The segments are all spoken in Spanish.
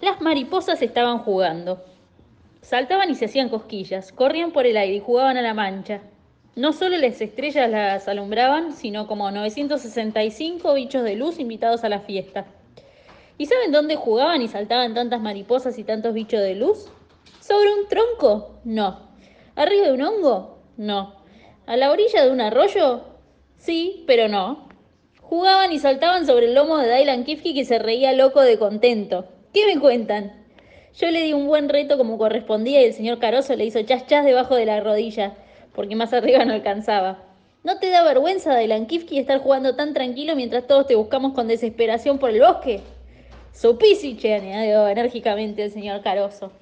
Las mariposas estaban jugando. Saltaban y se hacían cosquillas, corrían por el aire y jugaban a la mancha. No solo las estrellas las alumbraban, sino como 965 bichos de luz invitados a la fiesta. ¿Y saben dónde jugaban y saltaban tantas mariposas y tantos bichos de luz? ¿Sobre un tronco? No. ¿Arriba de un hongo? No. ¿A la orilla de un arroyo? Sí, pero no. Jugaban y saltaban sobre el lomo de Dylan Kifke que se reía loco de contento. ¿Qué me cuentan? Yo le di un buen reto como correspondía y el señor Caroso le hizo chas chas debajo de la rodilla, porque más arriba no alcanzaba. ¿No te da vergüenza, Dylan Kifke, estar jugando tan tranquilo mientras todos te buscamos con desesperación por el bosque? Supísiche, añadió enérgicamente el señor Caroso.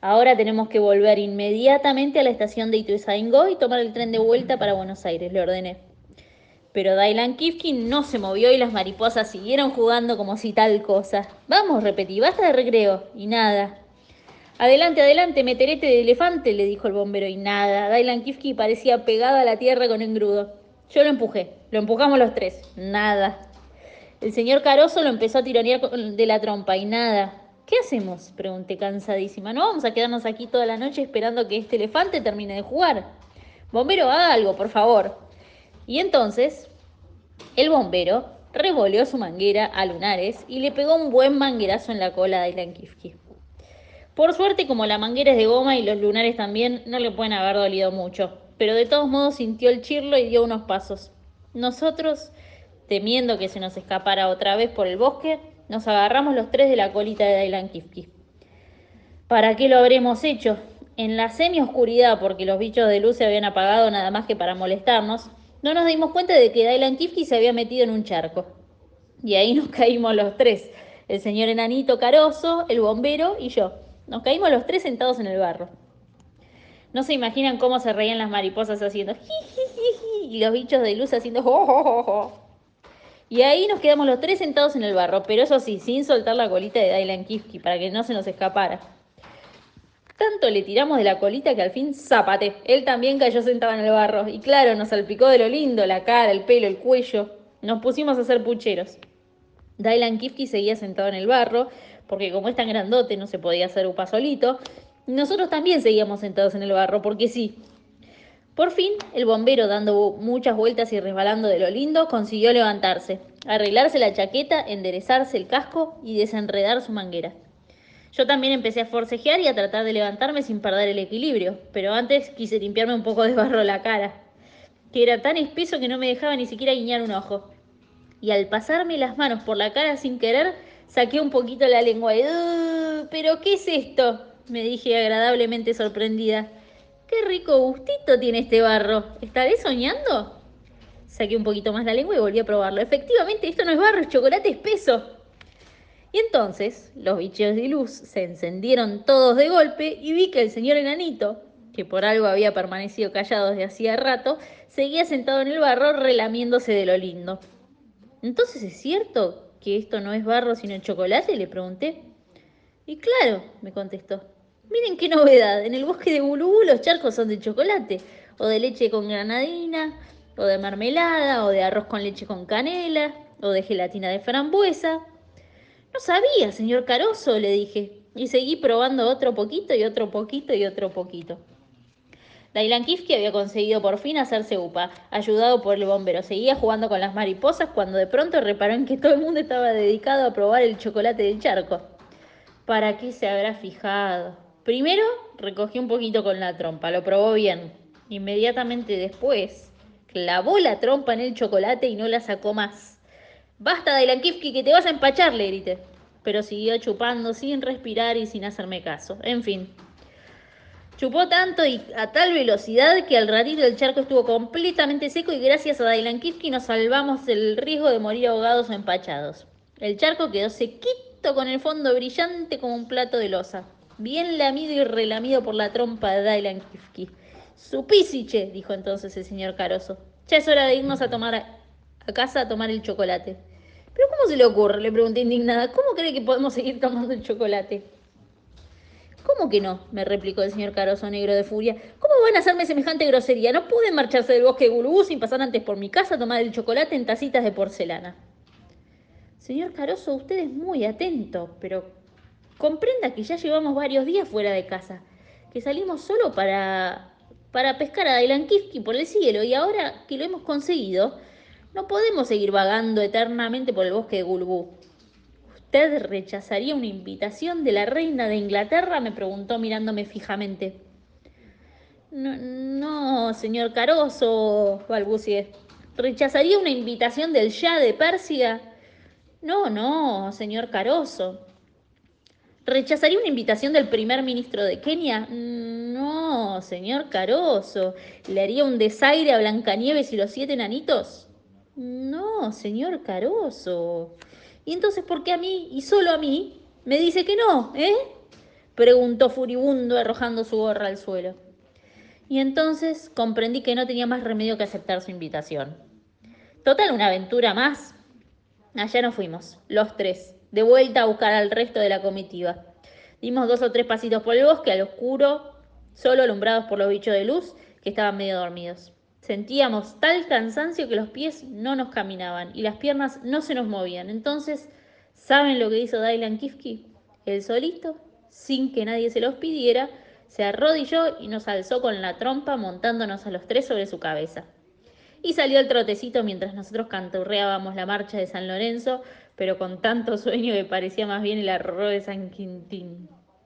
Ahora tenemos que volver inmediatamente a la estación de Ituzaingó y tomar el tren de vuelta para Buenos Aires, le ordené. Pero Dylan Kifkin no se movió y las mariposas siguieron jugando como si tal cosa. Vamos, repetí, basta de recreo. Y nada. Adelante, adelante, meterete de elefante, le dijo el bombero. Y nada. Dylan Kifkin parecía pegado a la tierra con engrudo. Yo lo empujé. Lo empujamos los tres. Nada. El señor Caroso lo empezó a tironear de la trompa. Y nada. ¿Qué hacemos? Pregunté cansadísima. ¿No vamos a quedarnos aquí toda la noche esperando que este elefante termine de jugar? Bombero, haga algo, por favor. Y entonces, el bombero revolvió su manguera a Lunares y le pegó un buen manguerazo en la cola de Ilan Kifki. Por suerte, como la manguera es de goma y los lunares también, no le pueden haber dolido mucho. Pero de todos modos sintió el chirlo y dio unos pasos. Nosotros, temiendo que se nos escapara otra vez por el bosque, nos agarramos los tres de la colita de Dylan Kifke. ¿Para qué lo habremos hecho? En la semi-oscuridad, porque los bichos de luz se habían apagado nada más que para molestarnos, no nos dimos cuenta de que Dylan Kifke se había metido en un charco. Y ahí nos caímos los tres, el señor enanito caroso, el bombero y yo. Nos caímos los tres sentados en el barro. No se imaginan cómo se reían las mariposas haciendo y los bichos de luz haciendo jo, y ahí nos quedamos los tres sentados en el barro, pero eso sí, sin soltar la colita de Dylan Kifke para que no se nos escapara. Tanto le tiramos de la colita que al fin zapate. Él también cayó sentado en el barro. Y claro, nos salpicó de lo lindo, la cara, el pelo, el cuello. Nos pusimos a hacer pucheros. Dylan Kifke seguía sentado en el barro, porque como es tan grandote no se podía hacer upa solito. Nosotros también seguíamos sentados en el barro, porque sí, por fin, el bombero, dando muchas vueltas y resbalando de lo lindo, consiguió levantarse, arreglarse la chaqueta, enderezarse el casco y desenredar su manguera. Yo también empecé a forcejear y a tratar de levantarme sin perder el equilibrio, pero antes quise limpiarme un poco de barro la cara, que era tan espeso que no me dejaba ni siquiera guiñar un ojo. Y al pasarme las manos por la cara sin querer, saqué un poquito la lengua y... ¿Pero qué es esto? me dije agradablemente sorprendida. Qué rico gustito tiene este barro. ¿Estaré soñando? Saqué un poquito más la lengua y volví a probarlo. Efectivamente, esto no es barro, es chocolate espeso. Y entonces los bichos de luz se encendieron todos de golpe y vi que el señor enanito, que por algo había permanecido callado desde hacía rato, seguía sentado en el barro relamiéndose de lo lindo. Entonces, ¿es cierto que esto no es barro sino chocolate? Le pregunté. Y claro, me contestó. Miren qué novedad, en el bosque de Bulubú los charcos son de chocolate, o de leche con granadina, o de mermelada, o de arroz con leche con canela, o de gelatina de frambuesa. No sabía, señor Caroso, le dije, y seguí probando otro poquito y otro poquito y otro poquito. Dailan Kifke había conseguido por fin hacerse upa, ayudado por el bombero. Seguía jugando con las mariposas cuando de pronto reparó en que todo el mundo estaba dedicado a probar el chocolate del charco. ¿Para qué se habrá fijado? Primero recogió un poquito con la trompa, lo probó bien. Inmediatamente después clavó la trompa en el chocolate y no la sacó más. Basta, de Kifki, que te vas a empachar, le grité. Pero siguió chupando sin respirar y sin hacerme caso. En fin. Chupó tanto y a tal velocidad que al ratito el charco estuvo completamente seco y gracias a Dylan Kifki nos salvamos del riesgo de morir ahogados o empachados. El charco quedó sequito con el fondo brillante como un plato de losa bien lamido y relamido por la trompa de Dylan Kifke. Supísiche, dijo entonces el señor Caroso. Ya es hora de irnos a tomar a, casa a tomar el chocolate. ¿Pero cómo se le ocurre? Le pregunté indignada. ¿Cómo cree que podemos seguir tomando el chocolate? ¿Cómo que no? me replicó el señor Caroso negro de furia. ¿Cómo van a hacerme semejante grosería? No pueden marcharse del bosque de Gulubú sin pasar antes por mi casa a tomar el chocolate en tacitas de porcelana. Señor Caroso, usted es muy atento, pero Comprenda que ya llevamos varios días fuera de casa, que salimos solo para, para pescar a Kifki por el cielo y ahora que lo hemos conseguido, no podemos seguir vagando eternamente por el bosque de Gulbú. ¿Usted rechazaría una invitación de la reina de Inglaterra? me preguntó mirándome fijamente. No, no señor Caroso, balbucié. ¿Rechazaría una invitación del Shah de Persia? No, no, señor Caroso. ¿Rechazaría una invitación del primer ministro de Kenia? No, señor Caroso. ¿Le haría un desaire a Blancanieves y los siete enanitos? Señor Caroso. ¿Y entonces por qué a mí y solo a mí me dice que no, eh? Preguntó furibundo arrojando su gorra al suelo. Y entonces comprendí que no tenía más remedio que aceptar su invitación. Total, una aventura más. Allá nos fuimos, los tres, de vuelta a buscar al resto de la comitiva. Dimos dos o tres pasitos por el bosque al oscuro, solo alumbrados por los bichos de luz que estaban medio dormidos. Sentíamos tal cansancio que los pies no nos caminaban y las piernas no se nos movían. Entonces, ¿saben lo que hizo Dylan Kifke? El solito, sin que nadie se los pidiera, se arrodilló y nos alzó con la trompa montándonos a los tres sobre su cabeza. Y salió el trotecito mientras nosotros canturreábamos la marcha de San Lorenzo, pero con tanto sueño que parecía más bien el arroz de San Quintín.